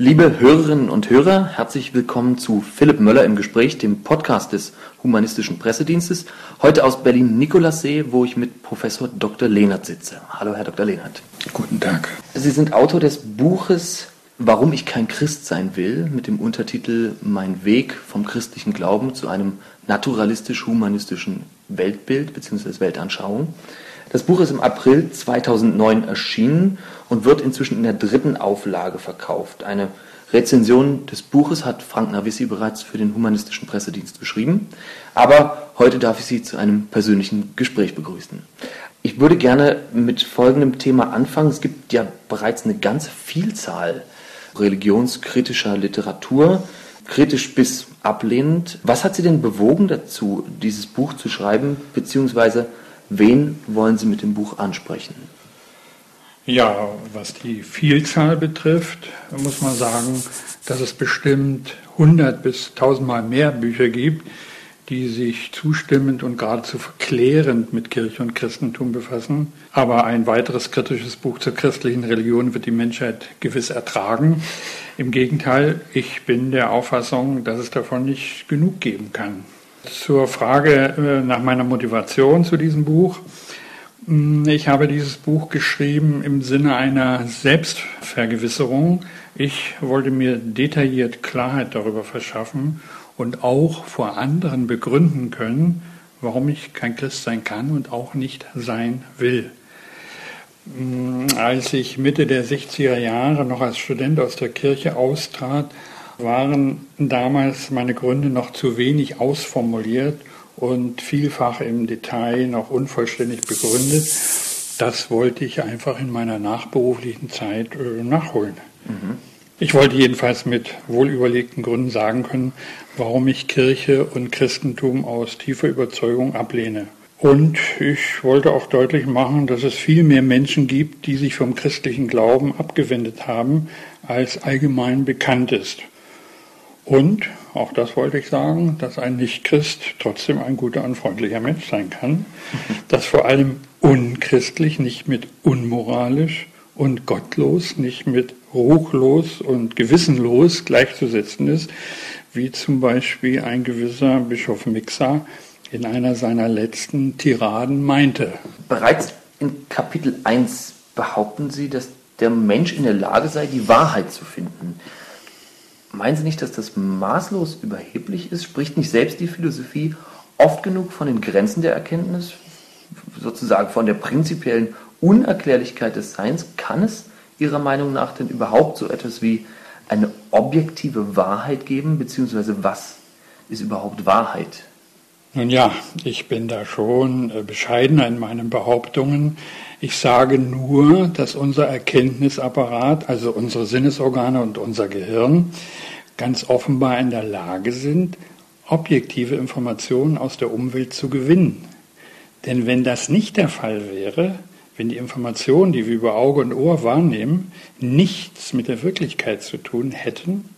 Liebe Hörerinnen und Hörer, herzlich willkommen zu Philipp Möller im Gespräch, dem Podcast des Humanistischen Pressedienstes. Heute aus Berlin-Nikolassee, wo ich mit Professor Dr. Lehnert sitze. Hallo, Herr Dr. Lehnert. Guten Tag. Sie sind Autor des Buches Warum ich kein Christ sein will, mit dem Untertitel Mein Weg vom christlichen Glauben zu einem naturalistisch-humanistischen Weltbild bzw. Weltanschauung. Das Buch ist im April 2009 erschienen und wird inzwischen in der dritten Auflage verkauft. Eine Rezension des Buches hat Frank Navissi bereits für den Humanistischen Pressedienst geschrieben. Aber heute darf ich Sie zu einem persönlichen Gespräch begrüßen. Ich würde gerne mit folgendem Thema anfangen. Es gibt ja bereits eine ganze Vielzahl religionskritischer Literatur, kritisch bis ablehnend. Was hat Sie denn bewogen dazu, dieses Buch zu schreiben, beziehungsweise wen wollen Sie mit dem Buch ansprechen? Ja, was die Vielzahl betrifft, muss man sagen, dass es bestimmt 100 bis 1000 Mal mehr Bücher gibt, die sich zustimmend und geradezu verklärend mit Kirche und Christentum befassen. Aber ein weiteres kritisches Buch zur christlichen Religion wird die Menschheit gewiss ertragen. Im Gegenteil, ich bin der Auffassung, dass es davon nicht genug geben kann. Zur Frage äh, nach meiner Motivation zu diesem Buch. Hm, ich habe dieses Buch geschrieben im Sinne einer Selbstvergewisserung. Ich wollte mir detailliert Klarheit darüber verschaffen und auch vor anderen begründen können, warum ich kein Christ sein kann und auch nicht sein will. Hm, als ich Mitte der 60er Jahre noch als Student aus der Kirche austrat, waren damals meine Gründe noch zu wenig ausformuliert und vielfach im Detail noch unvollständig begründet. Das wollte ich einfach in meiner nachberuflichen Zeit äh, nachholen. Mhm. Ich wollte jedenfalls mit wohlüberlegten Gründen sagen können, warum ich Kirche und Christentum aus tiefer Überzeugung ablehne. Und ich wollte auch deutlich machen, dass es viel mehr Menschen gibt, die sich vom christlichen Glauben abgewendet haben, als allgemein bekannt ist. Und, auch das wollte ich sagen, dass ein Nichtchrist trotzdem ein guter und freundlicher Mensch sein kann, dass vor allem unchristlich nicht mit unmoralisch und gottlos nicht mit ruchlos und gewissenlos gleichzusetzen ist, wie zum Beispiel ein gewisser Bischof Mixer in einer seiner letzten Tiraden meinte. Bereits in Kapitel 1 behaupten Sie, dass der Mensch in der Lage sei, die Wahrheit zu finden. Meinen Sie nicht, dass das maßlos überheblich ist? Spricht nicht selbst die Philosophie oft genug von den Grenzen der Erkenntnis, sozusagen von der prinzipiellen Unerklärlichkeit des Seins? Kann es Ihrer Meinung nach denn überhaupt so etwas wie eine objektive Wahrheit geben, beziehungsweise was ist überhaupt Wahrheit? Nun ja, ich bin da schon äh, bescheidener in meinen Behauptungen. Ich sage nur, dass unser Erkenntnisapparat, also unsere Sinnesorgane und unser Gehirn, ganz offenbar in der Lage sind, objektive Informationen aus der Umwelt zu gewinnen. Denn wenn das nicht der Fall wäre, wenn die Informationen, die wir über Auge und Ohr wahrnehmen, nichts mit der Wirklichkeit zu tun hätten,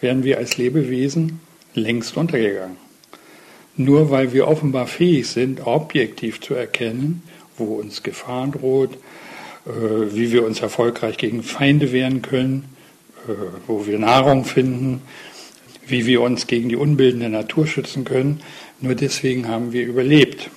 wären wir als Lebewesen längst untergegangen. Nur weil wir offenbar fähig sind, objektiv zu erkennen, wo uns Gefahr droht, äh, wie wir uns erfolgreich gegen Feinde wehren können, äh, wo wir Nahrung finden, wie wir uns gegen die Unbilden der Natur schützen können. Nur deswegen haben wir überlebt.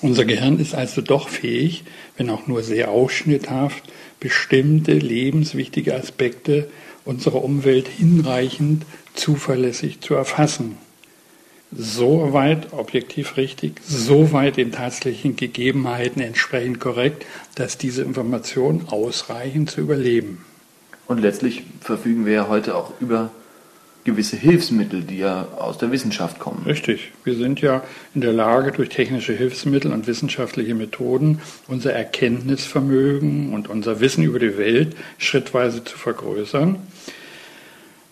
Unser Gehirn ist also doch fähig, wenn auch nur sehr ausschnitthaft, bestimmte lebenswichtige Aspekte unserer Umwelt hinreichend zuverlässig zu erfassen. So weit objektiv richtig, so weit den tatsächlichen Gegebenheiten entsprechend korrekt, dass diese Informationen ausreichen zu überleben. Und letztlich verfügen wir ja heute auch über gewisse Hilfsmittel, die ja aus der Wissenschaft kommen. Richtig. Wir sind ja in der Lage, durch technische Hilfsmittel und wissenschaftliche Methoden unser Erkenntnisvermögen und unser Wissen über die Welt schrittweise zu vergrößern.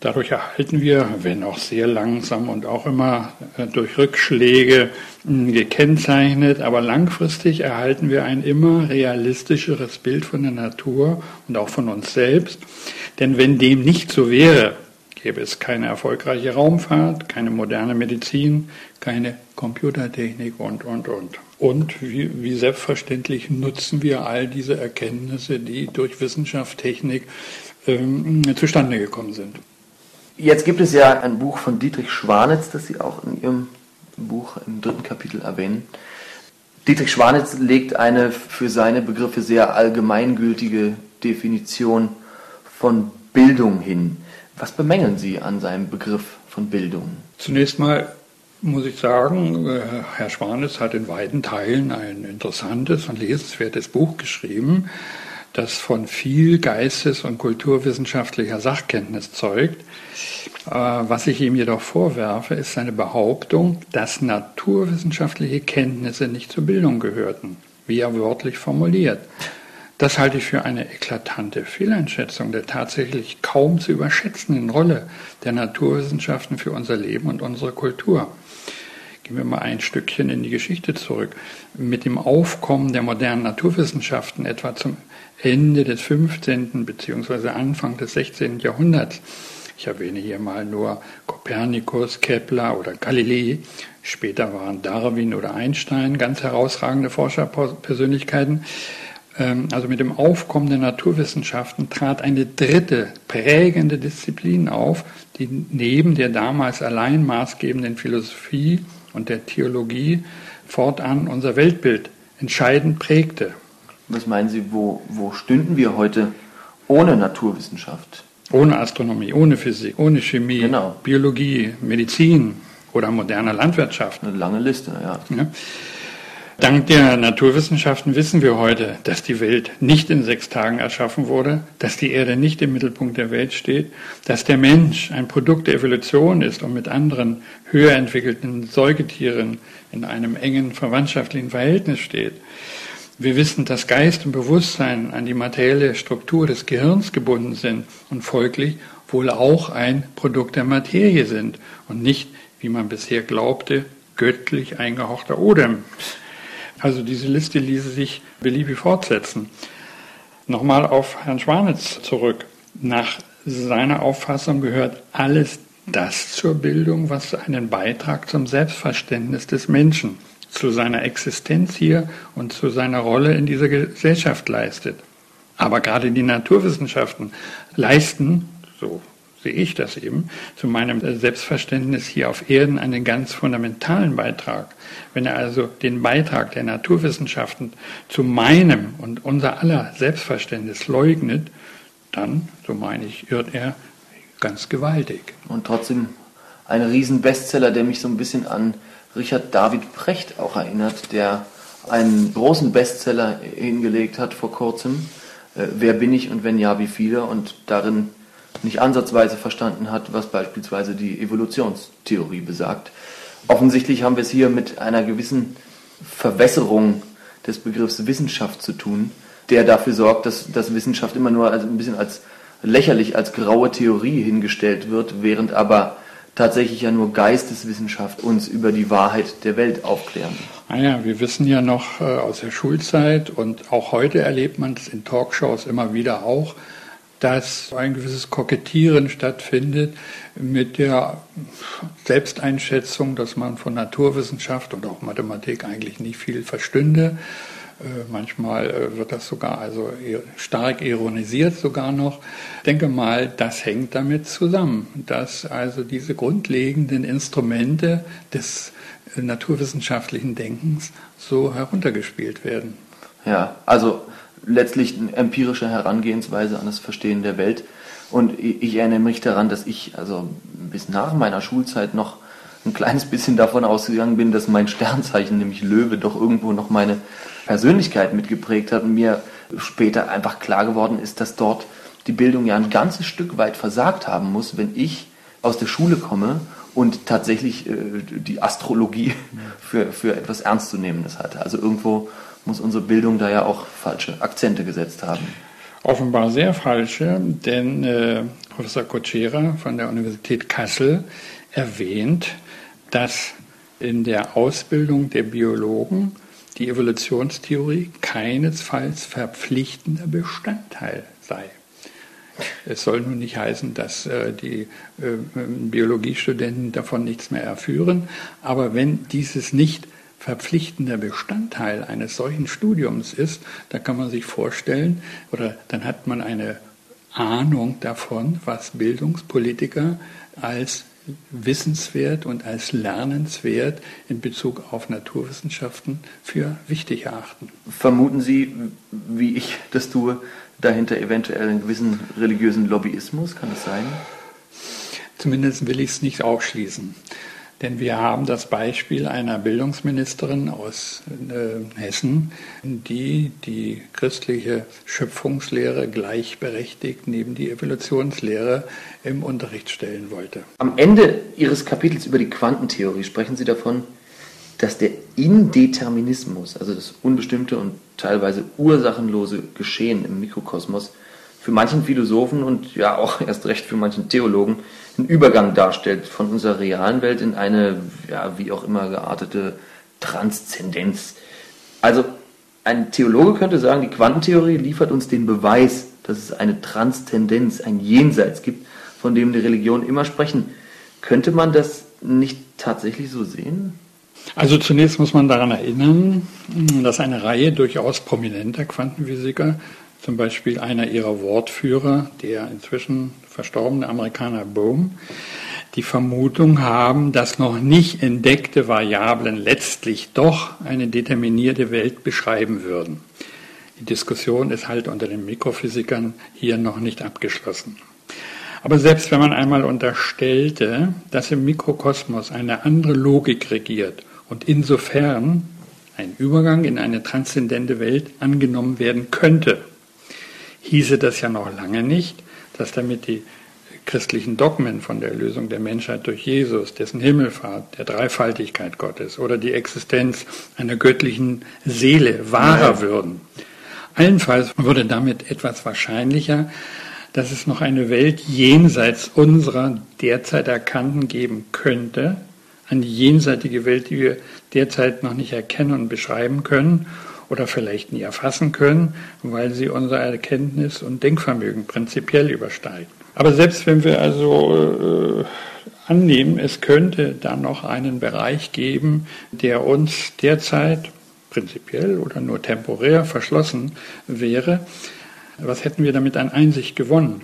Dadurch erhalten wir, wenn auch sehr langsam und auch immer äh, durch Rückschläge hm, gekennzeichnet, aber langfristig erhalten wir ein immer realistischeres Bild von der Natur und auch von uns selbst. Denn wenn dem nicht so wäre, gäbe es keine erfolgreiche Raumfahrt, keine moderne Medizin, keine Computertechnik und, und, und. Und wie, wie selbstverständlich nutzen wir all diese Erkenntnisse, die durch Wissenschaft, Technik ähm, zustande gekommen sind. Jetzt gibt es ja ein Buch von Dietrich Schwanitz, das Sie auch in Ihrem Buch im dritten Kapitel erwähnen. Dietrich Schwanitz legt eine für seine Begriffe sehr allgemeingültige Definition von Bildung hin. Was bemängeln Sie an seinem Begriff von Bildung? Zunächst mal muss ich sagen, äh, Herr Schwanitz hat in weiten Teilen ein interessantes und lesenswertes Buch geschrieben, das von viel geistes- und kulturwissenschaftlicher Sachkenntnis zeugt. Äh, was ich ihm jedoch vorwerfe, ist seine Behauptung, dass naturwissenschaftliche Kenntnisse nicht zur Bildung gehörten, wie er wörtlich formuliert. Das halte ich für eine eklatante Fehleinschätzung der tatsächlich kaum zu überschätzenden Rolle der Naturwissenschaften für unser Leben und unsere Kultur. Gehen wir mal ein Stückchen in die Geschichte zurück. Mit dem Aufkommen der modernen Naturwissenschaften etwa zum Ende des 15. bzw. Anfang des 16. Jahrhunderts, ich erwähne hier mal nur Kopernikus, Kepler oder Galilei, später waren Darwin oder Einstein ganz herausragende Forscherpersönlichkeiten, ähm, also mit dem Aufkommen der Naturwissenschaften trat eine dritte prägende Disziplin auf, die neben der damals allein maßgebenden Philosophie und der Theologie fortan unser Weltbild entscheidend prägte. Was meinen Sie, wo, wo stünden wir heute ohne Naturwissenschaft? Ohne Astronomie, ohne Physik, ohne Chemie, genau. Biologie, Medizin oder moderne Landwirtschaft. Eine lange Liste, ja. ja. Dank der Naturwissenschaften wissen wir heute, dass die Welt nicht in sechs Tagen erschaffen wurde, dass die Erde nicht im Mittelpunkt der Welt steht, dass der Mensch ein Produkt der Evolution ist und mit anderen höher entwickelten Säugetieren in einem engen verwandtschaftlichen Verhältnis steht. Wir wissen, dass Geist und Bewusstsein an die materielle Struktur des Gehirns gebunden sind und folglich wohl auch ein Produkt der Materie sind und nicht, wie man bisher glaubte, göttlich eingehauchter Odem. Also diese Liste ließe sich beliebig fortsetzen. Nochmal auf Herrn Schwanitz zurück. Nach seiner Auffassung gehört alles das zur Bildung, was einen Beitrag zum Selbstverständnis des Menschen, zu seiner Existenz hier und zu seiner Rolle in dieser Gesellschaft leistet. Aber gerade die Naturwissenschaften leisten, so sehe ich das eben, zu meinem Selbstverständnis hier auf Erden einen ganz fundamentalen Beitrag. Wenn er also den Beitrag der Naturwissenschaften zu meinem und unser aller Selbstverständnis leugnet, dann, so meine ich, irrt er ganz gewaltig. Und trotzdem ein Riesenbestseller, der mich so ein bisschen an Richard David Precht auch erinnert, der einen großen Bestseller hingelegt hat vor kurzem. Äh, wer bin ich und wenn ja, wie viele? Und darin nicht ansatzweise verstanden hat, was beispielsweise die Evolutionstheorie besagt. Offensichtlich haben wir es hier mit einer gewissen Verwässerung des Begriffs Wissenschaft zu tun, der dafür sorgt, dass, dass Wissenschaft immer nur also ein bisschen als lächerlich als graue Theorie hingestellt wird, während aber tatsächlich ja nur Geisteswissenschaft uns über die Wahrheit der Welt aufklären. Naja, wir wissen ja noch äh, aus der Schulzeit und auch heute erlebt man es in Talkshows immer wieder auch, dass ein gewisses Kokettieren stattfindet mit der Selbsteinschätzung, dass man von Naturwissenschaft und auch Mathematik eigentlich nicht viel verstünde. Äh, manchmal äh, wird das sogar also stark ironisiert sogar noch. Ich denke mal, das hängt damit zusammen, dass also diese grundlegenden Instrumente des naturwissenschaftlichen Denkens so heruntergespielt werden. Ja, also letztlich eine empirische Herangehensweise an das Verstehen der Welt. Und ich erinnere mich daran, dass ich also bis nach meiner Schulzeit noch ein kleines bisschen davon ausgegangen bin, dass mein Sternzeichen, nämlich Löwe, doch irgendwo noch meine Persönlichkeit mitgeprägt hat und mir später einfach klar geworden ist, dass dort die Bildung ja ein ganzes Stück weit versagt haben muss, wenn ich aus der Schule komme und tatsächlich äh, die Astrologie für, für etwas Ernstzunehmendes hatte. Also irgendwo muss unsere Bildung da ja auch falsche Akzente gesetzt haben. Offenbar sehr falsche, denn äh, Professor Kocera von der Universität Kassel erwähnt, dass in der Ausbildung der Biologen die Evolutionstheorie keinesfalls verpflichtender Bestandteil sei. Es soll nun nicht heißen, dass äh, die äh, Biologiestudenten davon nichts mehr erführen, aber wenn dieses nicht verpflichtender Bestandteil eines solchen Studiums ist, da kann man sich vorstellen, oder dann hat man eine Ahnung davon, was Bildungspolitiker als wissenswert und als lernenswert in Bezug auf Naturwissenschaften für wichtig erachten. Vermuten Sie, wie ich das tue, dahinter eventuell einen gewissen religiösen Lobbyismus? Kann das sein? Zumindest will ich es nicht ausschließen. Denn wir haben das Beispiel einer Bildungsministerin aus äh, Hessen, die die christliche Schöpfungslehre gleichberechtigt neben die Evolutionslehre im Unterricht stellen wollte. Am Ende Ihres Kapitels über die Quantentheorie sprechen Sie davon, dass der Indeterminismus, also das unbestimmte und teilweise ursachenlose Geschehen im Mikrokosmos, für manchen Philosophen und ja auch erst recht für manchen Theologen einen Übergang darstellt von unserer realen Welt in eine, ja, wie auch immer geartete Transzendenz. Also ein Theologe könnte sagen, die Quantentheorie liefert uns den Beweis, dass es eine Transzendenz, ein Jenseits gibt, von dem die Religionen immer sprechen. Könnte man das nicht tatsächlich so sehen? Also zunächst muss man daran erinnern, dass eine Reihe durchaus prominenter Quantenphysiker zum Beispiel einer ihrer Wortführer, der inzwischen verstorbene Amerikaner Bohm, die Vermutung haben, dass noch nicht entdeckte Variablen letztlich doch eine determinierte Welt beschreiben würden. Die Diskussion ist halt unter den Mikrophysikern hier noch nicht abgeschlossen. Aber selbst wenn man einmal unterstellte, dass im Mikrokosmos eine andere Logik regiert und insofern ein Übergang in eine transzendente Welt angenommen werden könnte, hieße das ja noch lange nicht, dass damit die christlichen Dogmen von der Erlösung der Menschheit durch Jesus, dessen Himmelfahrt, der Dreifaltigkeit Gottes oder die Existenz einer göttlichen Seele wahrer würden. Allenfalls würde damit etwas wahrscheinlicher, dass es noch eine Welt jenseits unserer derzeit erkannten geben könnte, eine jenseitige Welt, die wir derzeit noch nicht erkennen und beschreiben können oder vielleicht nie erfassen können, weil sie unser Erkenntnis und Denkvermögen prinzipiell übersteigen. Aber selbst wenn wir also äh, annehmen, es könnte da noch einen Bereich geben, der uns derzeit prinzipiell oder nur temporär verschlossen wäre, was hätten wir damit an Einsicht gewonnen?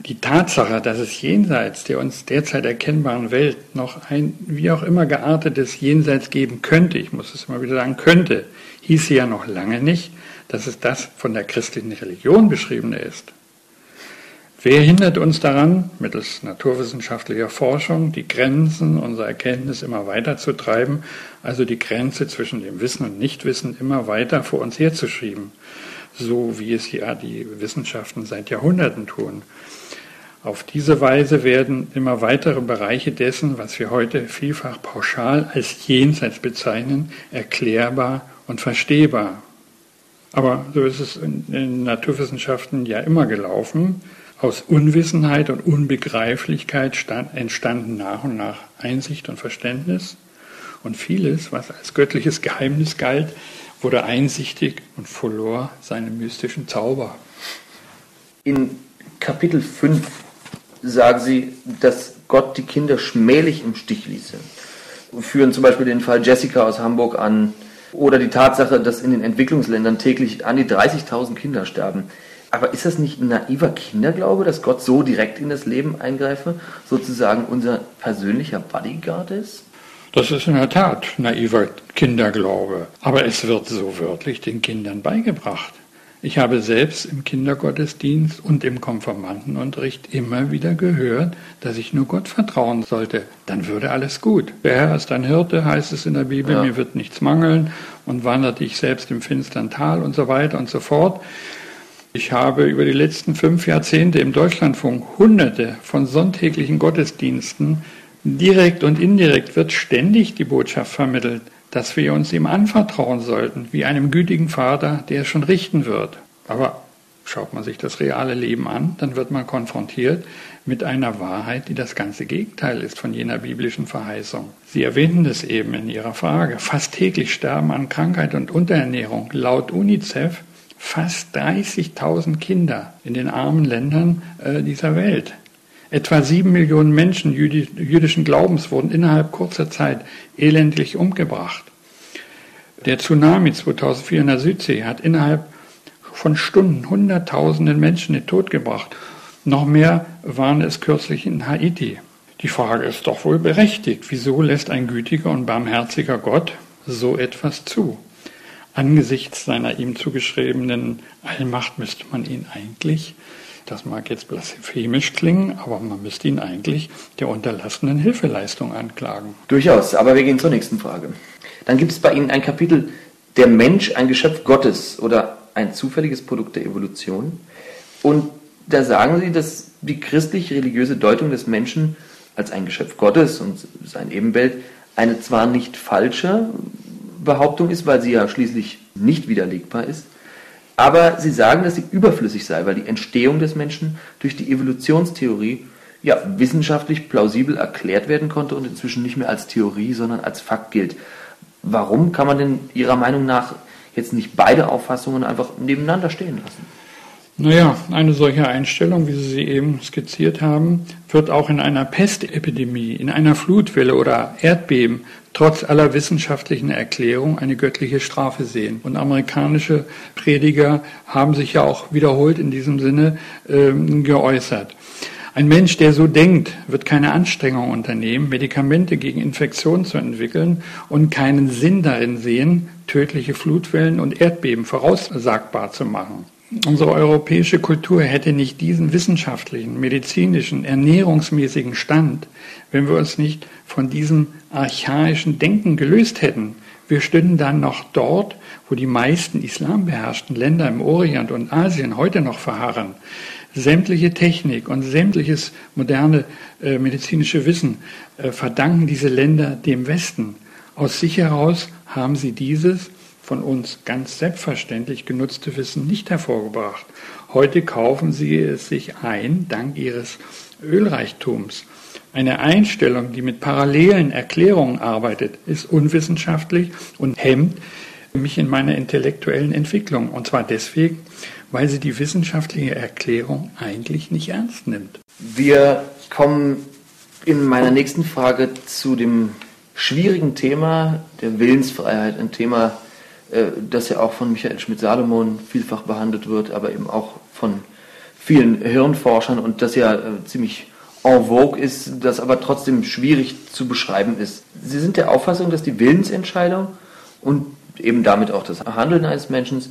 Die Tatsache, dass es jenseits der uns derzeit erkennbaren Welt noch ein wie auch immer geartetes Jenseits geben könnte, ich muss es immer wieder sagen, könnte, hieße ja noch lange nicht, dass es das von der christlichen Religion beschriebene ist. Wer hindert uns daran, mittels naturwissenschaftlicher Forschung die Grenzen unserer Erkenntnis immer weiter zu treiben, also die Grenze zwischen dem Wissen und Nichtwissen immer weiter vor uns herzuschieben, so wie es ja die Wissenschaften seit Jahrhunderten tun? Auf diese Weise werden immer weitere Bereiche dessen, was wir heute vielfach pauschal als Jenseits bezeichnen, erklärbar und verstehbar. Aber so ist es in den Naturwissenschaften ja immer gelaufen. Aus Unwissenheit und Unbegreiflichkeit entstanden nach und nach Einsicht und Verständnis. Und vieles, was als göttliches Geheimnis galt, wurde einsichtig und verlor seinen mystischen Zauber. In Kapitel 5 sagen Sie, dass Gott die Kinder schmählich im Stich ließe. Führen zum Beispiel den Fall Jessica aus Hamburg an, oder die Tatsache, dass in den Entwicklungsländern täglich an die 30.000 Kinder sterben. Aber ist das nicht ein naiver Kinderglaube, dass Gott so direkt in das Leben eingreife, sozusagen unser persönlicher Bodyguard ist? Das ist in der Tat naiver Kinderglaube. Aber es wird so wörtlich den Kindern beigebracht. Ich habe selbst im Kindergottesdienst und im Konformantenunterricht immer wieder gehört, dass ich nur Gott vertrauen sollte. Dann würde alles gut. Der Herr ist ein Hirte, heißt es in der Bibel, ja. mir wird nichts mangeln und wanderte ich selbst im finstern Tal und so weiter und so fort. Ich habe über die letzten fünf Jahrzehnte im Deutschlandfunk hunderte von sonntäglichen Gottesdiensten direkt und indirekt wird ständig die Botschaft vermittelt dass wir uns ihm anvertrauen sollten, wie einem gütigen Vater, der es schon richten wird. Aber schaut man sich das reale Leben an, dann wird man konfrontiert mit einer Wahrheit, die das ganze Gegenteil ist von jener biblischen Verheißung. Sie erwähnten es eben in Ihrer Frage. Fast täglich sterben an Krankheit und Unterernährung laut UNICEF fast 30.000 Kinder in den armen Ländern äh, dieser Welt. Etwa sieben Millionen Menschen jüdischen Glaubens wurden innerhalb kurzer Zeit elendlich umgebracht. Der Tsunami 2004 in der Südsee hat innerhalb von Stunden Hunderttausenden Menschen in den Tod gebracht. Noch mehr waren es kürzlich in Haiti. Die Frage ist doch wohl berechtigt. Wieso lässt ein gütiger und barmherziger Gott so etwas zu? Angesichts seiner ihm zugeschriebenen Allmacht müsste man ihn eigentlich das mag jetzt blasphemisch klingen, aber man müsste ihn eigentlich der unterlassenen Hilfeleistung anklagen. Durchaus, aber wir gehen zur nächsten Frage. Dann gibt es bei Ihnen ein Kapitel, der Mensch ein Geschöpf Gottes oder ein zufälliges Produkt der Evolution. Und da sagen Sie, dass die christlich-religiöse Deutung des Menschen als ein Geschöpf Gottes und sein Ebenbild eine zwar nicht falsche Behauptung ist, weil sie ja schließlich nicht widerlegbar ist, aber sie sagen, dass sie überflüssig sei, weil die Entstehung des Menschen durch die Evolutionstheorie ja wissenschaftlich plausibel erklärt werden konnte und inzwischen nicht mehr als Theorie, sondern als Fakt gilt. Warum kann man denn Ihrer Meinung nach jetzt nicht beide Auffassungen einfach nebeneinander stehen lassen? Naja, eine solche Einstellung, wie Sie sie eben skizziert haben, wird auch in einer Pestepidemie, in einer Flutwelle oder Erdbeben trotz aller wissenschaftlichen Erklärung eine göttliche Strafe sehen. Und amerikanische Prediger haben sich ja auch wiederholt in diesem Sinne äh, geäußert. Ein Mensch, der so denkt, wird keine Anstrengung unternehmen, Medikamente gegen Infektionen zu entwickeln und keinen Sinn darin sehen, tödliche Flutwellen und Erdbeben voraussagbar zu machen. Unsere europäische Kultur hätte nicht diesen wissenschaftlichen, medizinischen, ernährungsmäßigen Stand, wenn wir uns nicht von diesem archaischen Denken gelöst hätten. Wir stünden dann noch dort, wo die meisten islambeherrschten Länder im Orient und Asien heute noch verharren. Sämtliche Technik und sämtliches moderne äh, medizinische Wissen äh, verdanken diese Länder dem Westen. Aus sich heraus haben sie dieses von uns ganz selbstverständlich genutzte Wissen nicht hervorgebracht. Heute kaufen sie es sich ein, dank ihres Ölreichtums. Eine Einstellung, die mit parallelen Erklärungen arbeitet, ist unwissenschaftlich und hemmt mich in meiner intellektuellen Entwicklung. Und zwar deswegen, weil sie die wissenschaftliche Erklärung eigentlich nicht ernst nimmt. Wir kommen in meiner nächsten Frage zu dem schwierigen Thema der Willensfreiheit, ein Thema, das ja auch von Michael Schmidt-Salomon vielfach behandelt wird, aber eben auch von vielen Hirnforschern und das ja äh, ziemlich en vogue ist, das aber trotzdem schwierig zu beschreiben ist. Sie sind der Auffassung, dass die Willensentscheidung und eben damit auch das Handeln eines Menschen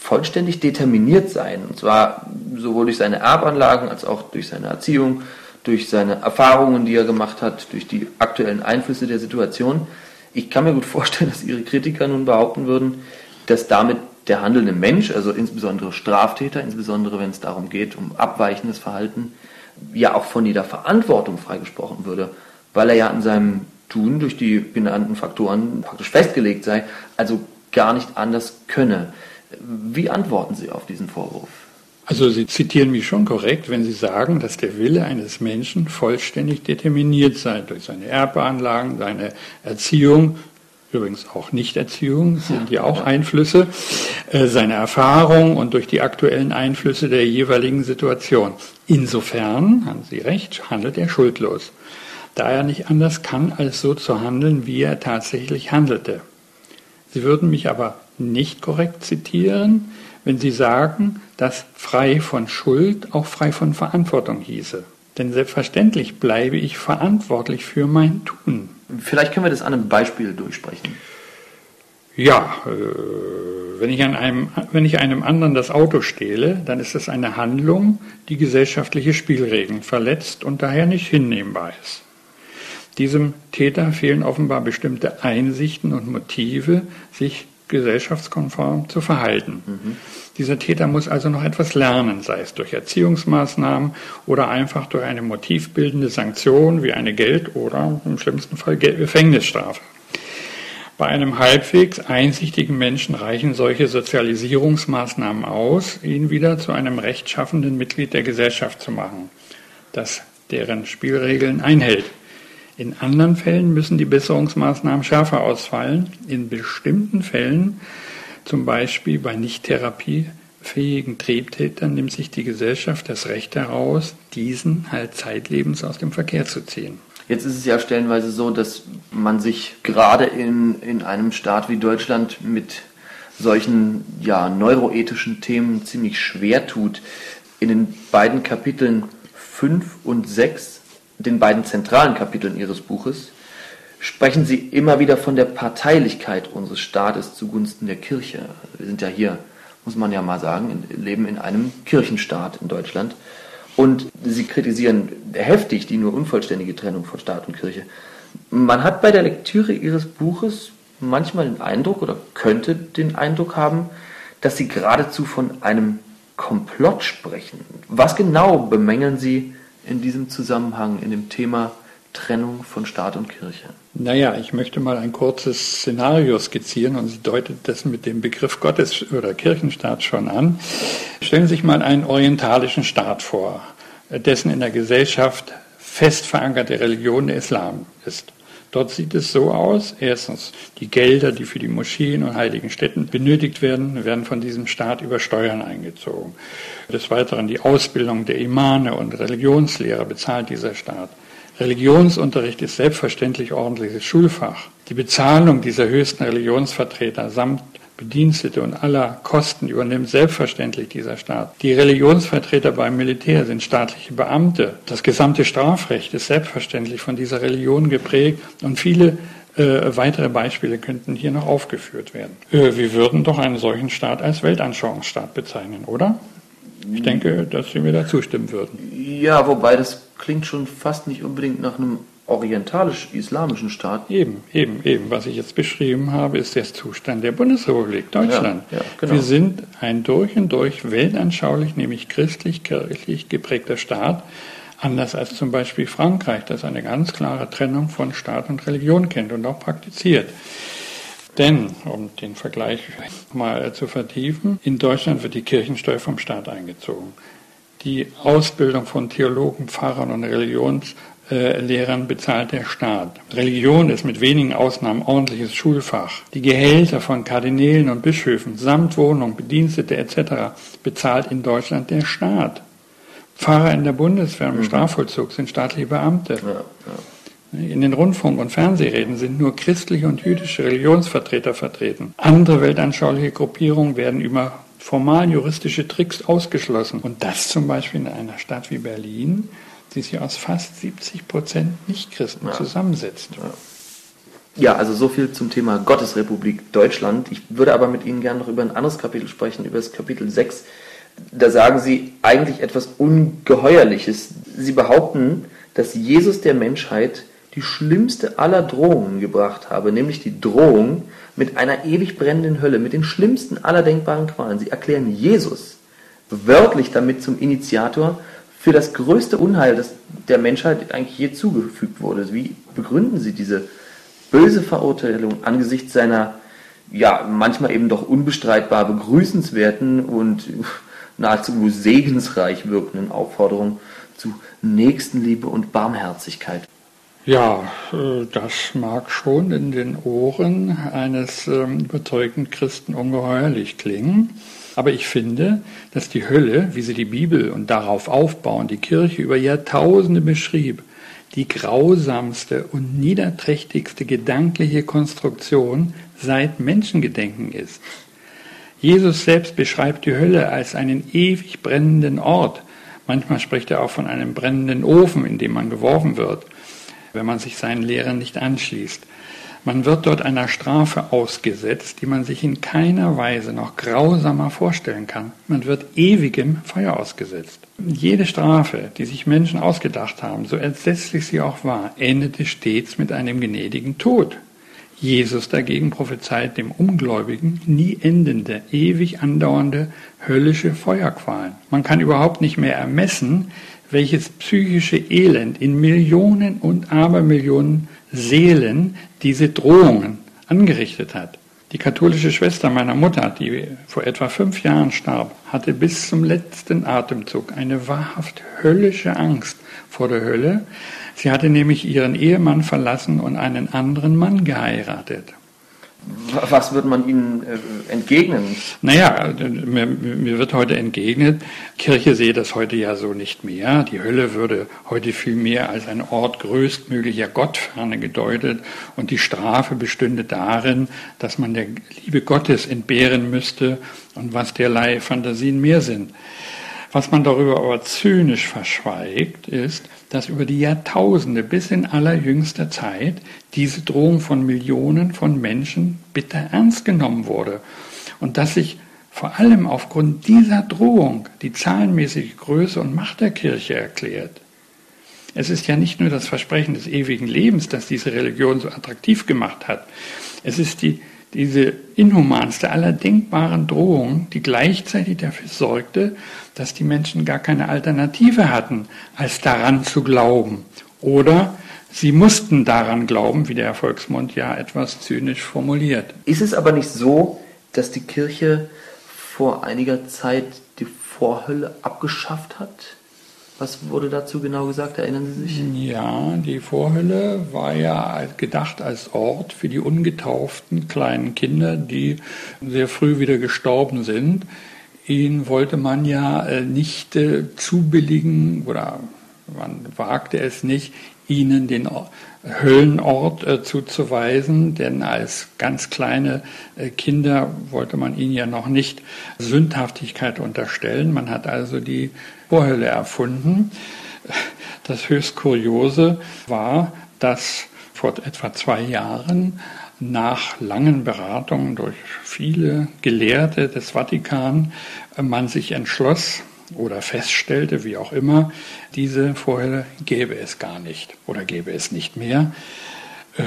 vollständig determiniert seien. Und zwar sowohl durch seine Erbanlagen als auch durch seine Erziehung, durch seine Erfahrungen, die er gemacht hat, durch die aktuellen Einflüsse der Situation. Ich kann mir gut vorstellen, dass Ihre Kritiker nun behaupten würden, dass damit der handelnde Mensch, also insbesondere Straftäter, insbesondere wenn es darum geht, um abweichendes Verhalten, ja auch von jeder Verantwortung freigesprochen würde, weil er ja in seinem Tun durch die genannten Faktoren praktisch festgelegt sei, also gar nicht anders könne. Wie antworten Sie auf diesen Vorwurf? Also Sie zitieren mich schon korrekt, wenn Sie sagen, dass der Wille eines Menschen vollständig determiniert sei durch seine Erbanlagen, seine Erziehung, übrigens auch Nichterziehung sind ja auch Einflüsse, äh, seine Erfahrung und durch die aktuellen Einflüsse der jeweiligen Situation. Insofern, haben Sie recht, handelt er schuldlos, da er nicht anders kann, als so zu handeln, wie er tatsächlich handelte. Sie würden mich aber nicht korrekt zitieren, wenn Sie sagen, dass frei von Schuld auch frei von Verantwortung hieße. Denn selbstverständlich bleibe ich verantwortlich für mein Tun. Vielleicht können wir das an einem Beispiel durchsprechen. Ja, äh, wenn, ich an einem, wenn ich einem anderen das Auto stehle, dann ist es eine Handlung, die gesellschaftliche Spielregeln verletzt und daher nicht hinnehmbar ist. Diesem Täter fehlen offenbar bestimmte Einsichten und Motive, sich gesellschaftskonform zu verhalten. Mhm. Dieser Täter muss also noch etwas lernen, sei es durch Erziehungsmaßnahmen oder einfach durch eine motivbildende Sanktion wie eine Geld- oder im schlimmsten Fall Gefängnisstrafe. Bei einem halbwegs einsichtigen Menschen reichen solche Sozialisierungsmaßnahmen aus, ihn wieder zu einem rechtschaffenden Mitglied der Gesellschaft zu machen, das deren Spielregeln einhält. In anderen Fällen müssen die Besserungsmaßnahmen schärfer ausfallen. In bestimmten Fällen, zum Beispiel bei nicht therapiefähigen Triebtätern, nimmt sich die Gesellschaft das Recht heraus, diesen halt zeitlebens aus dem Verkehr zu ziehen. Jetzt ist es ja stellenweise so, dass man sich gerade in, in einem Staat wie Deutschland mit solchen ja, neuroethischen Themen ziemlich schwer tut. In den beiden Kapiteln 5 und 6, den beiden zentralen Kapiteln ihres Buches, sprechen sie immer wieder von der Parteilichkeit unseres Staates zugunsten der Kirche. Wir sind ja hier, muss man ja mal sagen, leben in einem Kirchenstaat in Deutschland. Und sie kritisieren heftig die nur unvollständige Trennung von Staat und Kirche. Man hat bei der Lektüre ihres Buches manchmal den Eindruck oder könnte den Eindruck haben, dass sie geradezu von einem Komplott sprechen. Was genau bemängeln Sie in diesem Zusammenhang, in dem Thema Trennung von Staat und Kirche? Naja, ich möchte mal ein kurzes Szenario skizzieren und Sie deutet das mit dem Begriff Gottes- oder Kirchenstaat schon an. Stellen Sie sich mal einen orientalischen Staat vor, dessen in der Gesellschaft fest verankerte Religion der Islam ist. Dort sieht es so aus, erstens, die Gelder, die für die Moscheen und heiligen Städten benötigt werden, werden von diesem Staat über Steuern eingezogen. Des Weiteren die Ausbildung der Imane und Religionslehrer bezahlt dieser Staat. Religionsunterricht ist selbstverständlich ordentliches Schulfach. Die Bezahlung dieser höchsten Religionsvertreter samt Bedienstete und aller Kosten übernimmt selbstverständlich dieser Staat. Die Religionsvertreter beim Militär sind staatliche Beamte. Das gesamte Strafrecht ist selbstverständlich von dieser Religion geprägt und viele äh, weitere Beispiele könnten hier noch aufgeführt werden. Äh, wir würden doch einen solchen Staat als Weltanschauungsstaat bezeichnen, oder? Ich denke, dass Sie mir da zustimmen würden. Ja, wobei das klingt schon fast nicht unbedingt nach einem orientalisch-islamischen Staat. Eben, eben, eben. Was ich jetzt beschrieben habe, ist der Zustand der Bundesrepublik Deutschland. Ja, ja, genau. Wir sind ein durch und durch weltanschaulich, nämlich christlich-kirchlich geprägter Staat, anders als zum Beispiel Frankreich, das eine ganz klare Trennung von Staat und Religion kennt und auch praktiziert. Denn, um den Vergleich mal zu vertiefen, in Deutschland wird die Kirchensteuer vom Staat eingezogen. Die Ausbildung von Theologen, Pfarrern und Religionslehrern bezahlt der Staat. Religion ist mit wenigen Ausnahmen ordentliches Schulfach. Die Gehälter von Kardinälen und Bischöfen samt Wohnung, Bedienstete etc. bezahlt in Deutschland der Staat. Pfarrer in der Bundeswehr im mhm. Strafvollzug sind staatliche Beamte. Ja, ja. In den Rundfunk- und Fernsehreden sind nur christliche und jüdische Religionsvertreter vertreten. Andere weltanschauliche Gruppierungen werden über formal juristische Tricks ausgeschlossen. Und das zum Beispiel in einer Stadt wie Berlin, die sich aus fast 70 Prozent Nichtchristen ja. zusammensetzt. Ja. Ja, also so viel zum Thema Gottesrepublik Deutschland. Ich würde aber mit Ihnen gerne noch über ein anderes Kapitel sprechen, über das Kapitel 6. Da sagen Sie eigentlich etwas Ungeheuerliches. Sie behaupten, dass Jesus der Menschheit die schlimmste aller Drohungen gebracht habe, nämlich die Drohung mit einer ewig brennenden Hölle, mit den schlimmsten aller denkbaren Qualen. Sie erklären Jesus wörtlich damit zum Initiator für das größte Unheil, das der Menschheit eigentlich je zugefügt wurde. Wie begründen Sie diese böse Verurteilung angesichts seiner ja manchmal eben doch unbestreitbar begrüßenswerten und nahezu segensreich wirkenden Aufforderung zu Nächstenliebe und Barmherzigkeit? Ja, äh, das mag schon in den Ohren eines ähm, überzeugten Christen ungeheuerlich klingen. Aber ich finde, dass die Hölle, wie sie die Bibel und darauf aufbauen, die Kirche über Jahrtausende beschrieb, die grausamste und niederträchtigste gedankliche Konstruktion seit Menschengedenken ist. Jesus selbst beschreibt die Hölle als einen ewig brennenden Ort. Manchmal spricht er auch von einem brennenden Ofen, in dem man geworfen wird wenn man sich seinen Lehren nicht anschließt. Man wird dort einer Strafe ausgesetzt, die man sich in keiner Weise noch grausamer vorstellen kann. Man wird ewigem Feuer ausgesetzt. Jede Strafe, die sich Menschen ausgedacht haben, so entsetzlich sie auch war, endete stets mit einem gnädigen Tod. Jesus dagegen prophezeit dem Ungläubigen nie endende, ewig andauernde höllische Feuerqualen. Man kann überhaupt nicht mehr ermessen, welches psychische Elend in Millionen und Abermillionen Seelen diese Drohungen angerichtet hat. Die katholische Schwester meiner Mutter, die vor etwa fünf Jahren starb, hatte bis zum letzten Atemzug eine wahrhaft höllische Angst vor der Hölle. Sie hatte nämlich ihren Ehemann verlassen und einen anderen Mann geheiratet. Was wird man Ihnen äh, entgegnen? Naja, mir, mir, wird heute entgegnet, Kirche sehe das heute ja so nicht mehr. Die Hölle würde heute viel mehr als ein Ort größtmöglicher Gottferne gedeutet und die Strafe bestünde darin, dass man der Liebe Gottes entbehren müsste und was derlei Fantasien mehr sind. Was man darüber aber zynisch verschweigt, ist, dass über die Jahrtausende bis in allerjüngster Zeit diese Drohung von Millionen von Menschen bitter ernst genommen wurde und dass sich vor allem aufgrund dieser Drohung die zahlenmäßige Größe und Macht der Kirche erklärt. Es ist ja nicht nur das Versprechen des ewigen Lebens, das diese Religion so attraktiv gemacht hat. Es ist die diese inhumanste aller denkbaren Drohungen, die gleichzeitig dafür sorgte, dass die Menschen gar keine Alternative hatten, als daran zu glauben. Oder sie mussten daran glauben, wie der Erfolgsmund ja etwas zynisch formuliert. Ist es aber nicht so, dass die Kirche vor einiger Zeit die Vorhölle abgeschafft hat? Was wurde dazu genau gesagt? Erinnern Sie sich? Ja, die Vorhölle war ja gedacht als Ort für die ungetauften kleinen Kinder, die sehr früh wieder gestorben sind. Ihnen wollte man ja äh, nicht äh, zubilligen oder man wagte es nicht, ihnen den Höllenort äh, zuzuweisen, denn als ganz kleine Kinder wollte man ihnen ja noch nicht Sündhaftigkeit unterstellen. Man hat also die Vorhölle erfunden. Das höchst Kuriose war, dass vor etwa zwei Jahren nach langen Beratungen durch viele Gelehrte des Vatikan äh, man sich entschloss, oder feststellte, wie auch immer, diese Vorhölle gäbe es gar nicht oder gäbe es nicht mehr. Äh,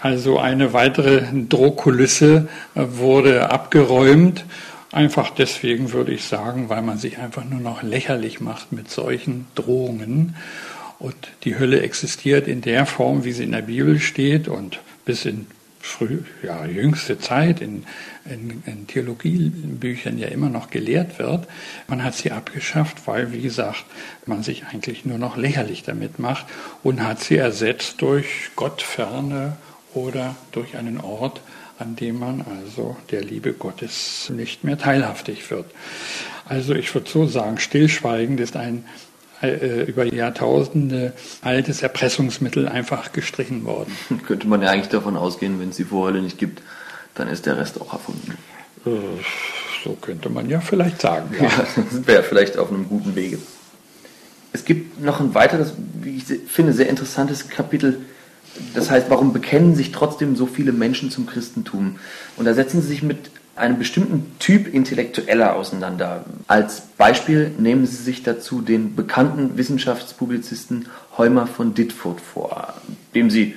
also eine weitere Drohkulisse äh, wurde abgeräumt. Einfach deswegen würde ich sagen, weil man sich einfach nur noch lächerlich macht mit solchen Drohungen. Und die Hölle existiert in der Form, wie sie in der Bibel steht und bis in früh, ja, jüngste Zeit in, in, in Theologiebüchern ja immer noch gelehrt wird. Man hat sie abgeschafft, weil, wie gesagt, man sich eigentlich nur noch lächerlich damit macht und hat sie ersetzt durch Gottferne oder durch einen Ort, an dem man also der Liebe Gottes nicht mehr teilhaftig wird. Also ich würde so sagen, stillschweigend ist ein über Jahrtausende altes Erpressungsmittel einfach gestrichen worden. Könnte man ja eigentlich davon ausgehen, wenn es die Vorhölle nicht gibt, dann ist der Rest auch erfunden. Äh, so könnte man ja vielleicht sagen. Ja, ja das wäre vielleicht auf einem guten Wege. Es gibt noch ein weiteres, wie ich finde, sehr interessantes Kapitel. Das heißt, warum bekennen sich trotzdem so viele Menschen zum Christentum? Und da setzen sie sich mit einem bestimmten Typ Intellektueller auseinander. Als Beispiel nehmen Sie sich dazu den bekannten Wissenschaftspublizisten Heumer von Ditfurth vor, dem Sie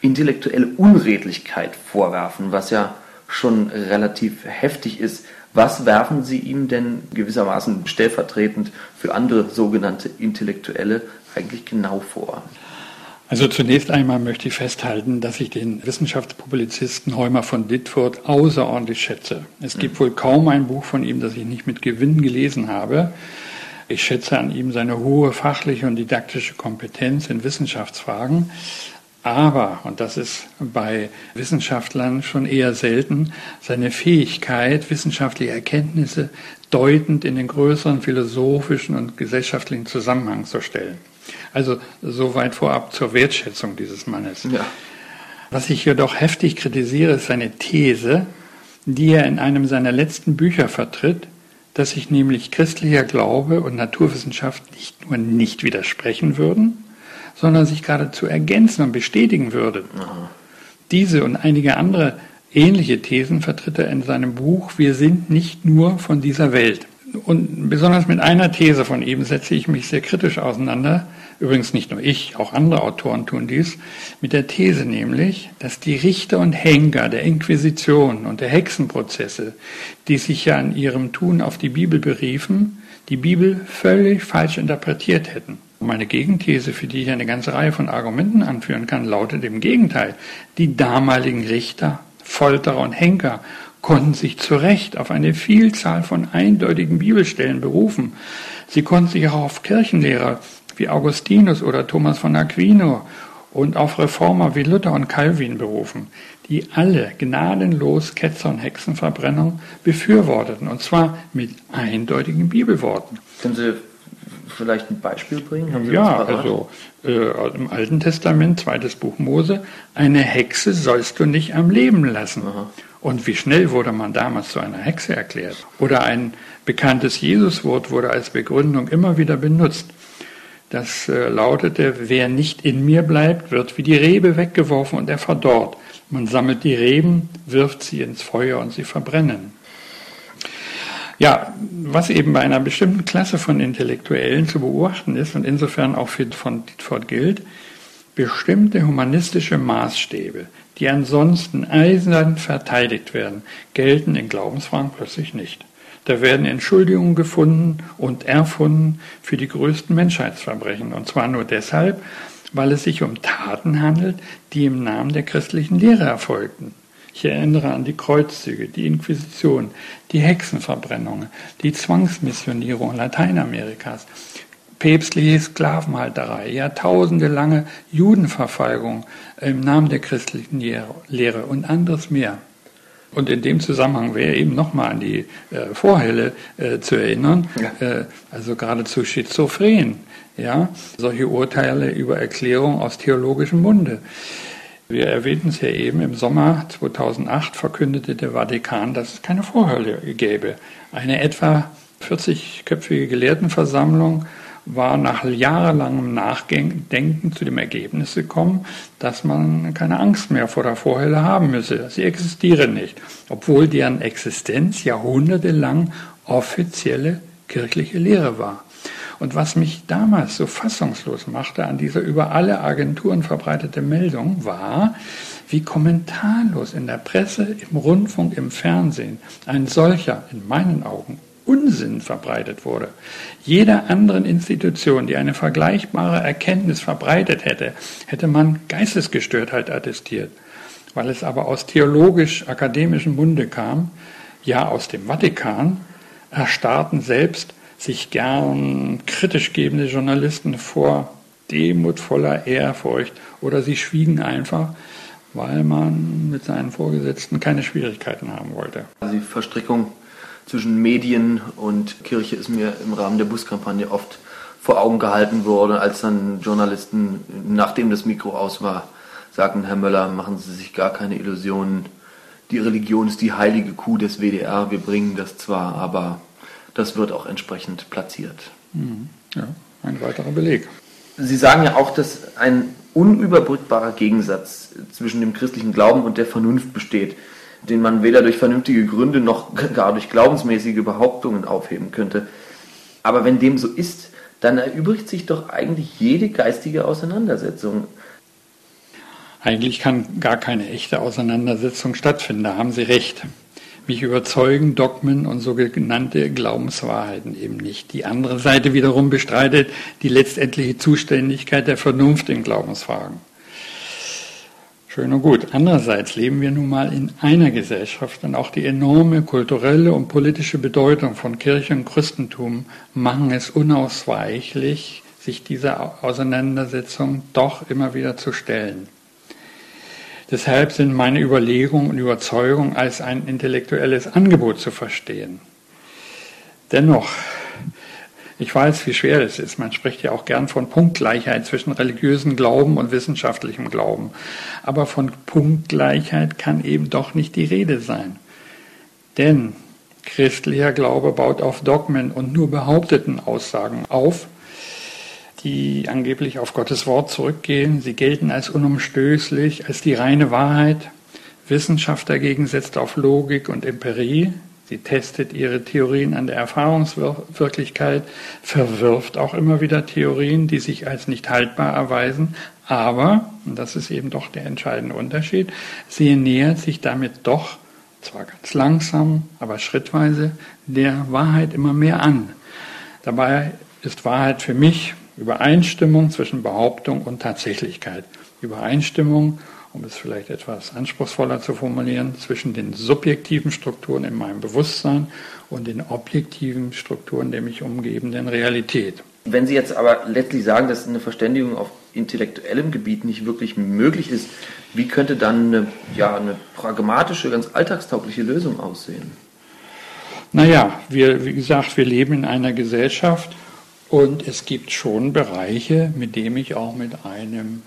intellektuelle Unredlichkeit vorwerfen, was ja schon relativ heftig ist. Was werfen Sie ihm denn gewissermaßen stellvertretend für andere sogenannte Intellektuelle eigentlich genau vor? Also zunächst einmal möchte ich festhalten, dass ich den Wissenschaftspublizisten Heumer von Ditfurth außerordentlich schätze. Es gibt wohl kaum ein Buch von ihm, das ich nicht mit Gewinn gelesen habe. Ich schätze an ihm seine hohe fachliche und didaktische Kompetenz in Wissenschaftsfragen. Aber, und das ist bei Wissenschaftlern schon eher selten, seine Fähigkeit, wissenschaftliche Erkenntnisse deutend in den größeren philosophischen und gesellschaftlichen Zusammenhang zu stellen. Also soweit vorab zur Wertschätzung dieses Mannes. Ja. Was ich jedoch heftig kritisiere, ist seine These, die er in einem seiner letzten Bücher vertritt, dass sich nämlich christlicher Glaube und Naturwissenschaft nicht nur nicht widersprechen würden, sondern sich geradezu ergänzen und bestätigen würden. Diese und einige andere ähnliche Thesen vertritt er in seinem Buch Wir sind nicht nur von dieser Welt. Und besonders mit einer These von ihm setze ich mich sehr kritisch auseinander. Übrigens nicht nur ich, auch andere Autoren tun dies. Mit der These nämlich, dass die Richter und Henker der Inquisition und der Hexenprozesse, die sich ja in ihrem Tun auf die Bibel beriefen, die Bibel völlig falsch interpretiert hätten. Meine Gegenthese, für die ich eine ganze Reihe von Argumenten anführen kann, lautet im Gegenteil. Die damaligen Richter, Folterer und Henker konnten sich zu Recht auf eine Vielzahl von eindeutigen Bibelstellen berufen. Sie konnten sich auch auf Kirchenlehrer wie Augustinus oder Thomas von Aquino und auf Reformer wie Luther und Calvin berufen, die alle gnadenlos Ketzer- und Hexenverbrennung befürworteten, und zwar mit eindeutigen Bibelworten. Können Sie vielleicht ein Beispiel bringen? Ja, also äh, im Alten Testament, zweites Buch Mose, eine Hexe sollst du nicht am Leben lassen. Aha. Und wie schnell wurde man damals zu einer Hexe erklärt? Oder ein bekanntes Jesuswort wurde als Begründung immer wieder benutzt. Das äh, lautete, wer nicht in mir bleibt, wird wie die Rebe weggeworfen und er verdorrt. Man sammelt die Reben, wirft sie ins Feuer und sie verbrennen. Ja, was eben bei einer bestimmten Klasse von Intellektuellen zu beobachten ist und insofern auch für von Ditford gilt, bestimmte humanistische Maßstäbe, die ansonsten eisern verteidigt werden, gelten in Glaubensfragen plötzlich nicht. Da werden Entschuldigungen gefunden und erfunden für die größten Menschheitsverbrechen. Und zwar nur deshalb, weil es sich um Taten handelt, die im Namen der christlichen Lehre erfolgten. Ich erinnere an die Kreuzzüge, die Inquisition, die Hexenverbrennungen, die Zwangsmissionierung Lateinamerikas, päpstliche Sklavenhalterei, jahrtausendelange Judenverfolgung im Namen der christlichen Lehre und anderes mehr. Und in dem Zusammenhang wäre eben nochmal an die äh, Vorhelle äh, zu erinnern, ja. äh, also geradezu schizophren, ja, solche Urteile über Erklärung aus theologischem Munde. Wir erwähnten es ja eben, im Sommer 2008 verkündete der Vatikan, dass es keine Vorhölle gäbe. Eine etwa 40-köpfige Gelehrtenversammlung war nach jahrelangem Nachdenken zu dem Ergebnis gekommen, dass man keine Angst mehr vor der Vorhölle haben müsse. Sie existiere nicht, obwohl deren Existenz jahrhundertelang offizielle kirchliche Lehre war. Und was mich damals so fassungslos machte an dieser über alle Agenturen verbreitete Meldung war, wie kommentarlos in der Presse, im Rundfunk, im Fernsehen ein solcher, in meinen Augen, Unsinn verbreitet wurde. Jeder anderen Institution, die eine vergleichbare Erkenntnis verbreitet hätte, hätte man Geistesgestörtheit attestiert. Weil es aber aus theologisch-akademischem Munde kam, ja aus dem Vatikan, erstarrten selbst sich gern kritisch gebende Journalisten vor demutvoller Ehrfurcht oder sie schwiegen einfach, weil man mit seinen Vorgesetzten keine Schwierigkeiten haben wollte. Die Verstrickung zwischen Medien und Kirche ist mir im Rahmen der Buskampagne oft vor Augen gehalten worden, als dann Journalisten, nachdem das Mikro aus war, sagten, Herr Möller, machen Sie sich gar keine Illusionen. Die Religion ist die heilige Kuh des WDR. Wir bringen das zwar, aber das wird auch entsprechend platziert. Mhm. Ja, ein weiterer Beleg. Sie sagen ja auch, dass ein unüberbrückbarer Gegensatz zwischen dem christlichen Glauben und der Vernunft besteht den man weder durch vernünftige Gründe noch gar durch glaubensmäßige Behauptungen aufheben könnte. Aber wenn dem so ist, dann erübrigt sich doch eigentlich jede geistige Auseinandersetzung. Eigentlich kann gar keine echte Auseinandersetzung stattfinden, da haben Sie recht. Mich überzeugen Dogmen und sogenannte Glaubenswahrheiten eben nicht. Die andere Seite wiederum bestreitet die letztendliche Zuständigkeit der Vernunft in Glaubensfragen. Schön und gut. Andererseits leben wir nun mal in einer Gesellschaft und auch die enorme kulturelle und politische Bedeutung von Kirche und Christentum machen es unausweichlich, sich dieser Auseinandersetzung doch immer wieder zu stellen. Deshalb sind meine Überlegungen und Überzeugungen als ein intellektuelles Angebot zu verstehen. Dennoch ich weiß, wie schwer es ist. Man spricht ja auch gern von Punktgleichheit zwischen religiösen Glauben und wissenschaftlichem Glauben. Aber von Punktgleichheit kann eben doch nicht die Rede sein. Denn christlicher Glaube baut auf Dogmen und nur behaupteten Aussagen auf, die angeblich auf Gottes Wort zurückgehen. Sie gelten als unumstößlich, als die reine Wahrheit. Wissenschaft dagegen setzt auf Logik und Empirie. Sie testet ihre Theorien an der Erfahrungswirklichkeit, verwirft auch immer wieder Theorien, die sich als nicht haltbar erweisen, aber, und das ist eben doch der entscheidende Unterschied, sie nähert sich damit doch, zwar ganz langsam, aber schrittweise, der Wahrheit immer mehr an. Dabei ist Wahrheit für mich Übereinstimmung zwischen Behauptung und Tatsächlichkeit. Übereinstimmung um es vielleicht etwas anspruchsvoller zu formulieren, zwischen den subjektiven Strukturen in meinem Bewusstsein und den objektiven Strukturen der mich umgebenden Realität. Wenn Sie jetzt aber letztlich sagen, dass eine Verständigung auf intellektuellem Gebiet nicht wirklich möglich ist, wie könnte dann eine, ja, eine pragmatische, ganz alltagstaugliche Lösung aussehen? Naja, wir, wie gesagt, wir leben in einer Gesellschaft und es gibt schon Bereiche, mit denen ich auch mit einem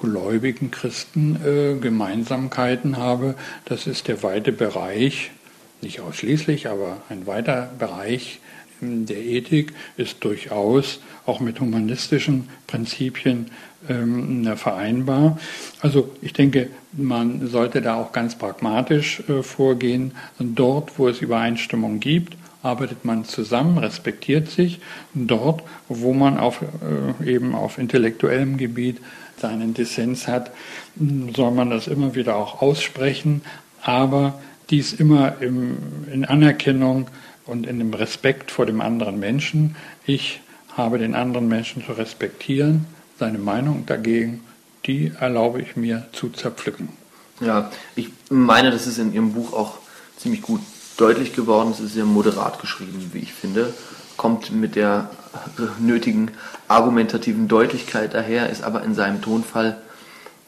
gläubigen Christen äh, Gemeinsamkeiten habe. Das ist der weite Bereich, nicht ausschließlich, aber ein weiter Bereich der Ethik ist durchaus auch mit humanistischen Prinzipien ähm, vereinbar. Also ich denke, man sollte da auch ganz pragmatisch äh, vorgehen. Dort, wo es Übereinstimmung gibt, arbeitet man zusammen, respektiert sich. Dort, wo man auf, äh, eben auf intellektuellem Gebiet seinen Dissens hat, soll man das immer wieder auch aussprechen, aber dies immer im, in Anerkennung und in dem Respekt vor dem anderen Menschen. Ich habe den anderen Menschen zu respektieren, seine Meinung dagegen, die erlaube ich mir zu zerpflücken. Ja, ich meine, das ist in Ihrem Buch auch ziemlich gut deutlich geworden. Es ist sehr moderat geschrieben, wie ich finde. Kommt mit der nötigen argumentativen Deutlichkeit daher, ist aber in seinem Tonfall,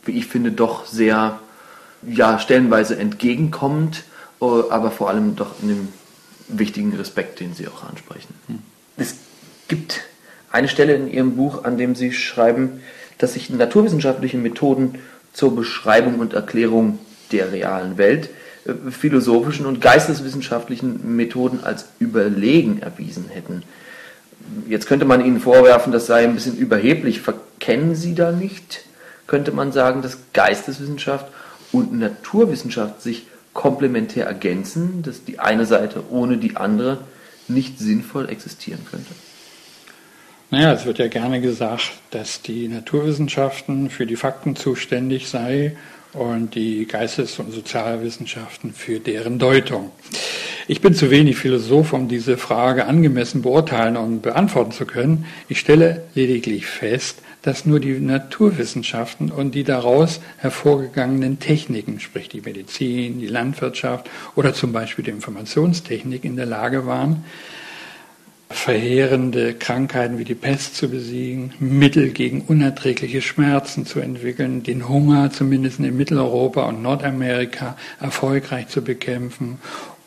wie ich finde, doch sehr, ja, stellenweise entgegenkommend, äh, aber vor allem doch in dem wichtigen Respekt, den Sie auch ansprechen. Hm. Es gibt eine Stelle in Ihrem Buch, an dem Sie schreiben, dass sich naturwissenschaftliche Methoden zur Beschreibung und Erklärung der realen Welt äh, philosophischen und geisteswissenschaftlichen Methoden als überlegen erwiesen hätten. Jetzt könnte man Ihnen vorwerfen, das sei ein bisschen überheblich. Verkennen Sie da nicht, könnte man sagen, dass Geisteswissenschaft und Naturwissenschaft sich komplementär ergänzen, dass die eine Seite ohne die andere nicht sinnvoll existieren könnte? Naja, es wird ja gerne gesagt, dass die Naturwissenschaften für die Fakten zuständig sei und die Geistes- und Sozialwissenschaften für deren Deutung. Ich bin zu wenig Philosoph, um diese Frage angemessen beurteilen und beantworten zu können. Ich stelle lediglich fest, dass nur die Naturwissenschaften und die daraus hervorgegangenen Techniken, sprich die Medizin, die Landwirtschaft oder zum Beispiel die Informationstechnik in der Lage waren, verheerende Krankheiten wie die Pest zu besiegen, Mittel gegen unerträgliche Schmerzen zu entwickeln, den Hunger zumindest in Mitteleuropa und Nordamerika erfolgreich zu bekämpfen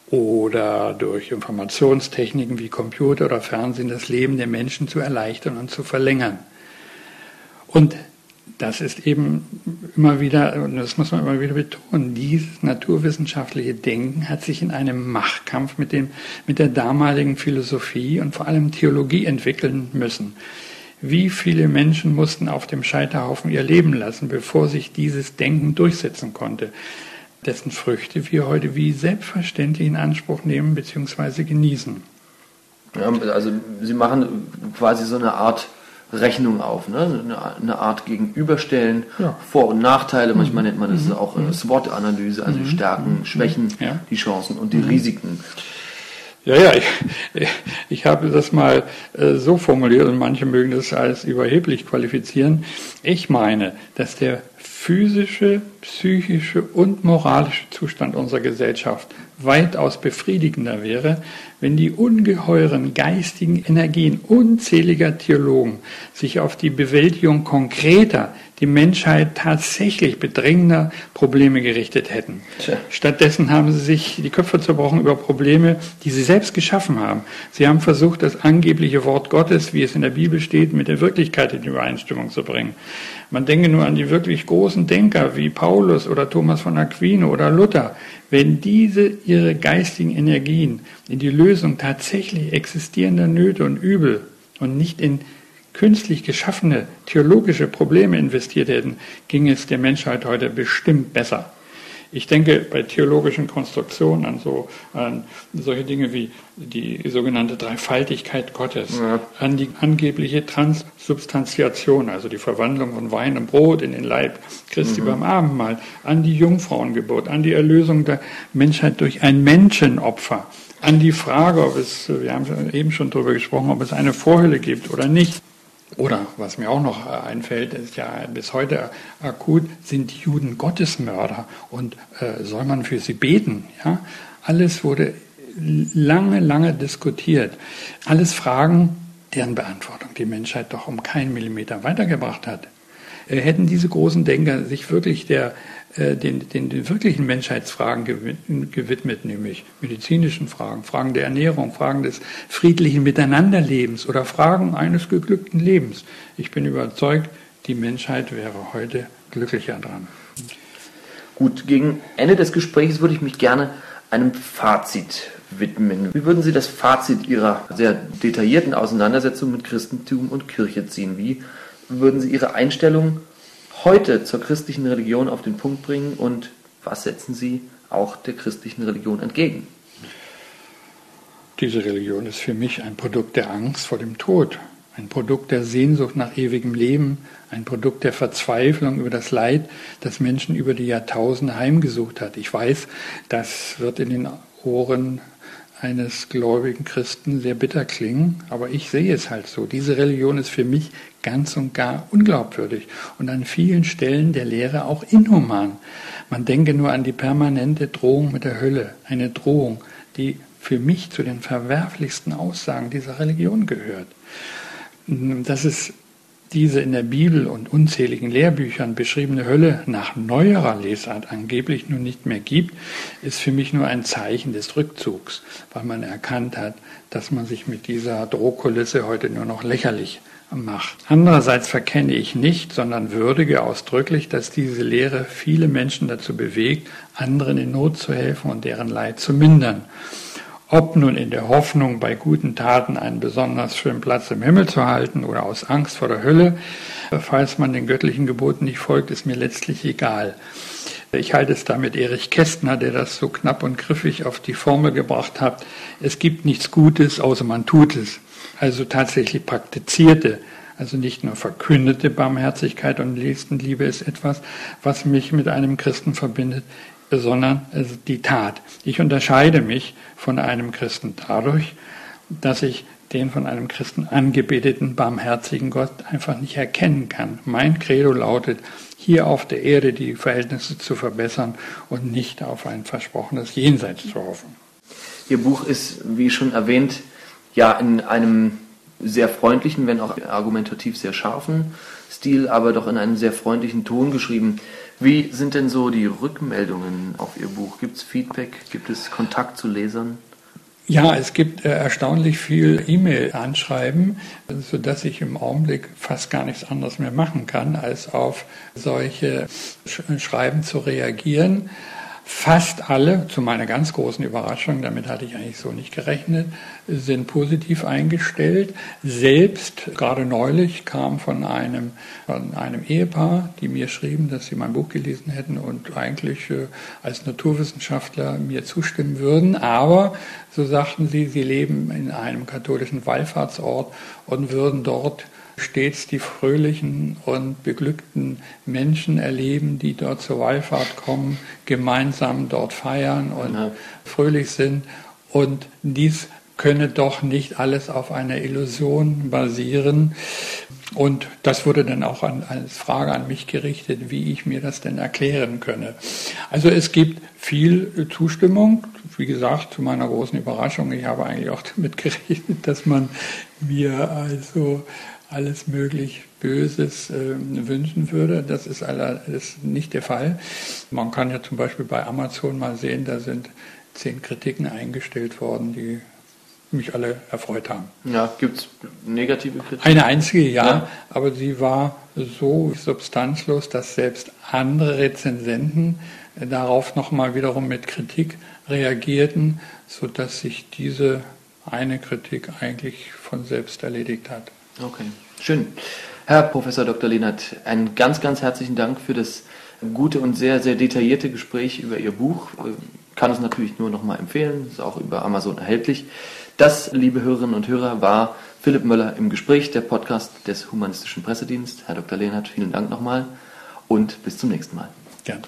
oder durch Informationstechniken wie Computer oder Fernsehen das Leben der Menschen zu erleichtern und zu verlängern. Und das ist eben immer wieder, und das muss man immer wieder betonen, dieses naturwissenschaftliche Denken hat sich in einem Machtkampf mit, dem, mit der damaligen Philosophie und vor allem Theologie entwickeln müssen. Wie viele Menschen mussten auf dem Scheiterhaufen ihr Leben lassen, bevor sich dieses Denken durchsetzen konnte, dessen Früchte wir heute wie selbstverständlich in Anspruch nehmen bzw. genießen. Ja, also Sie machen quasi so eine Art Rechnung auf, ne? eine, Art Gegenüberstellen, ja. Vor- und Nachteile, manchmal mhm. nennt man das mhm. auch mhm. SWOT-Analyse, also mhm. Stärken, mhm. Schwächen, ja. die Chancen und die mhm. Risiken. Ja, ja, ich, ich habe das mal äh, so formuliert und manche mögen das als überheblich qualifizieren. Ich meine, dass der physische, psychische und moralische Zustand unserer Gesellschaft weitaus befriedigender wäre, wenn die ungeheuren geistigen Energien unzähliger Theologen sich auf die Bewältigung konkreter, die Menschheit tatsächlich bedrängender Probleme gerichtet hätten. Tja. Stattdessen haben sie sich die Köpfe zerbrochen über Probleme, die sie selbst geschaffen haben. Sie haben versucht, das angebliche Wort Gottes, wie es in der Bibel steht, mit der Wirklichkeit in Übereinstimmung zu bringen. Man denke nur an die wirklich großen Denker wie Paulus oder Thomas von Aquino oder Luther. Wenn diese ihre geistigen Energien in die Lösung tatsächlich existierender Nöte und Übel und nicht in künstlich geschaffene theologische Probleme investiert hätten, ging es der Menschheit heute bestimmt besser. Ich denke bei theologischen Konstruktionen an, so, an solche Dinge wie die sogenannte Dreifaltigkeit Gottes, ja. an die angebliche Transsubstantiation, also die Verwandlung von Wein und Brot in den Leib Christi mhm. beim Abendmahl, an die Jungfrauengeburt, an die Erlösung der Menschheit durch ein Menschenopfer, an die Frage, ob es, wir haben eben schon darüber gesprochen, ob es eine Vorhölle gibt oder nicht. Oder was mir auch noch einfällt, ist ja bis heute akut, sind die Juden Gottesmörder und äh, soll man für sie beten? Ja? Alles wurde lange, lange diskutiert. Alles Fragen, deren Beantwortung die Menschheit doch um keinen Millimeter weitergebracht hat. Äh, hätten diese großen Denker sich wirklich der, äh, den, den, den wirklichen Menschheitsfragen gewidmet, nämlich medizinischen Fragen, Fragen der Ernährung, Fragen des friedlichen Miteinanderlebens oder Fragen eines geglückten Lebens. Ich bin überzeugt, die Menschheit wäre heute glücklicher dran. Gut, gegen Ende des Gesprächs würde ich mich gerne einem Fazit widmen. Wie würden Sie das Fazit Ihrer sehr detaillierten Auseinandersetzung mit Christentum und Kirche ziehen? Wie würden Sie Ihre Einstellung heute zur christlichen Religion auf den Punkt bringen und was setzen Sie auch der christlichen Religion entgegen? Diese Religion ist für mich ein Produkt der Angst vor dem Tod, ein Produkt der Sehnsucht nach ewigem Leben, ein Produkt der Verzweiflung über das Leid, das Menschen über die Jahrtausende heimgesucht hat. Ich weiß, das wird in den Ohren eines gläubigen Christen sehr bitter klingen, aber ich sehe es halt so. Diese Religion ist für mich ganz und gar unglaubwürdig und an vielen Stellen der Lehre auch inhuman. Man denke nur an die permanente Drohung mit der Hölle, eine Drohung, die für mich zu den verwerflichsten Aussagen dieser Religion gehört. Das ist diese in der Bibel und unzähligen Lehrbüchern beschriebene Hölle nach neuerer Lesart angeblich nun nicht mehr gibt, ist für mich nur ein Zeichen des Rückzugs, weil man erkannt hat, dass man sich mit dieser Drohkulisse heute nur noch lächerlich macht. Andererseits verkenne ich nicht, sondern würdige ausdrücklich, dass diese Lehre viele Menschen dazu bewegt, anderen in Not zu helfen und deren Leid zu mindern. Ob nun in der Hoffnung, bei guten Taten einen besonders schönen Platz im Himmel zu halten oder aus Angst vor der Hölle, falls man den göttlichen Geboten nicht folgt, ist mir letztlich egal. Ich halte es da mit Erich Kästner, der das so knapp und griffig auf die Formel gebracht hat. Es gibt nichts Gutes, außer man tut es. Also tatsächlich praktizierte, also nicht nur verkündete Barmherzigkeit und Nächstenliebe ist etwas, was mich mit einem Christen verbindet sondern die Tat. Ich unterscheide mich von einem Christen dadurch, dass ich den von einem Christen angebeteten, barmherzigen Gott einfach nicht erkennen kann. Mein Credo lautet, hier auf der Erde die Verhältnisse zu verbessern und nicht auf ein versprochenes Jenseits zu hoffen. Ihr Buch ist, wie schon erwähnt, ja in einem sehr freundlichen, wenn auch argumentativ sehr scharfen Stil, aber doch in einem sehr freundlichen Ton geschrieben. Wie sind denn so die Rückmeldungen auf Ihr Buch? Gibt es Feedback? Gibt es Kontakt zu Lesern? Ja, es gibt äh, erstaunlich viel E-Mail-Anschreiben, sodass ich im Augenblick fast gar nichts anderes mehr machen kann, als auf solche Schreiben zu reagieren. Fast alle, zu meiner ganz großen Überraschung, damit hatte ich eigentlich so nicht gerechnet, sind positiv eingestellt. Selbst gerade neulich kam von einem, von einem Ehepaar, die mir schrieben, dass sie mein Buch gelesen hätten und eigentlich äh, als Naturwissenschaftler mir zustimmen würden. Aber, so sagten sie, sie leben in einem katholischen Wallfahrtsort und würden dort stets die fröhlichen und beglückten Menschen erleben, die dort zur Wallfahrt kommen, gemeinsam dort feiern und ja. fröhlich sind. Und dies könne doch nicht alles auf einer Illusion basieren. Und das wurde dann auch an, als Frage an mich gerichtet, wie ich mir das denn erklären könne. Also es gibt viel Zustimmung. Wie gesagt, zu meiner großen Überraschung, ich habe eigentlich auch damit gerechnet, dass man mir also alles möglich Böses äh, wünschen würde. Das ist, aller, ist nicht der Fall. Man kann ja zum Beispiel bei Amazon mal sehen, da sind zehn Kritiken eingestellt worden, die mich alle erfreut haben. Ja, gibt es negative Kritiken? Eine einzige, ja, ja, aber sie war so substanzlos, dass selbst andere Rezensenten darauf nochmal wiederum mit Kritik reagierten, sodass sich diese eine Kritik eigentlich von selbst erledigt hat. Okay, schön. Herr Professor Dr. Lehnert, einen ganz, ganz herzlichen Dank für das gute und sehr, sehr detaillierte Gespräch über Ihr Buch. Ich kann es natürlich nur noch mal empfehlen, ist auch über Amazon erhältlich. Das, liebe Hörerinnen und Hörer, war Philipp Möller im Gespräch, der Podcast des Humanistischen Pressedienst. Herr Dr. Lehnert, vielen Dank nochmal und bis zum nächsten Mal. Gerne.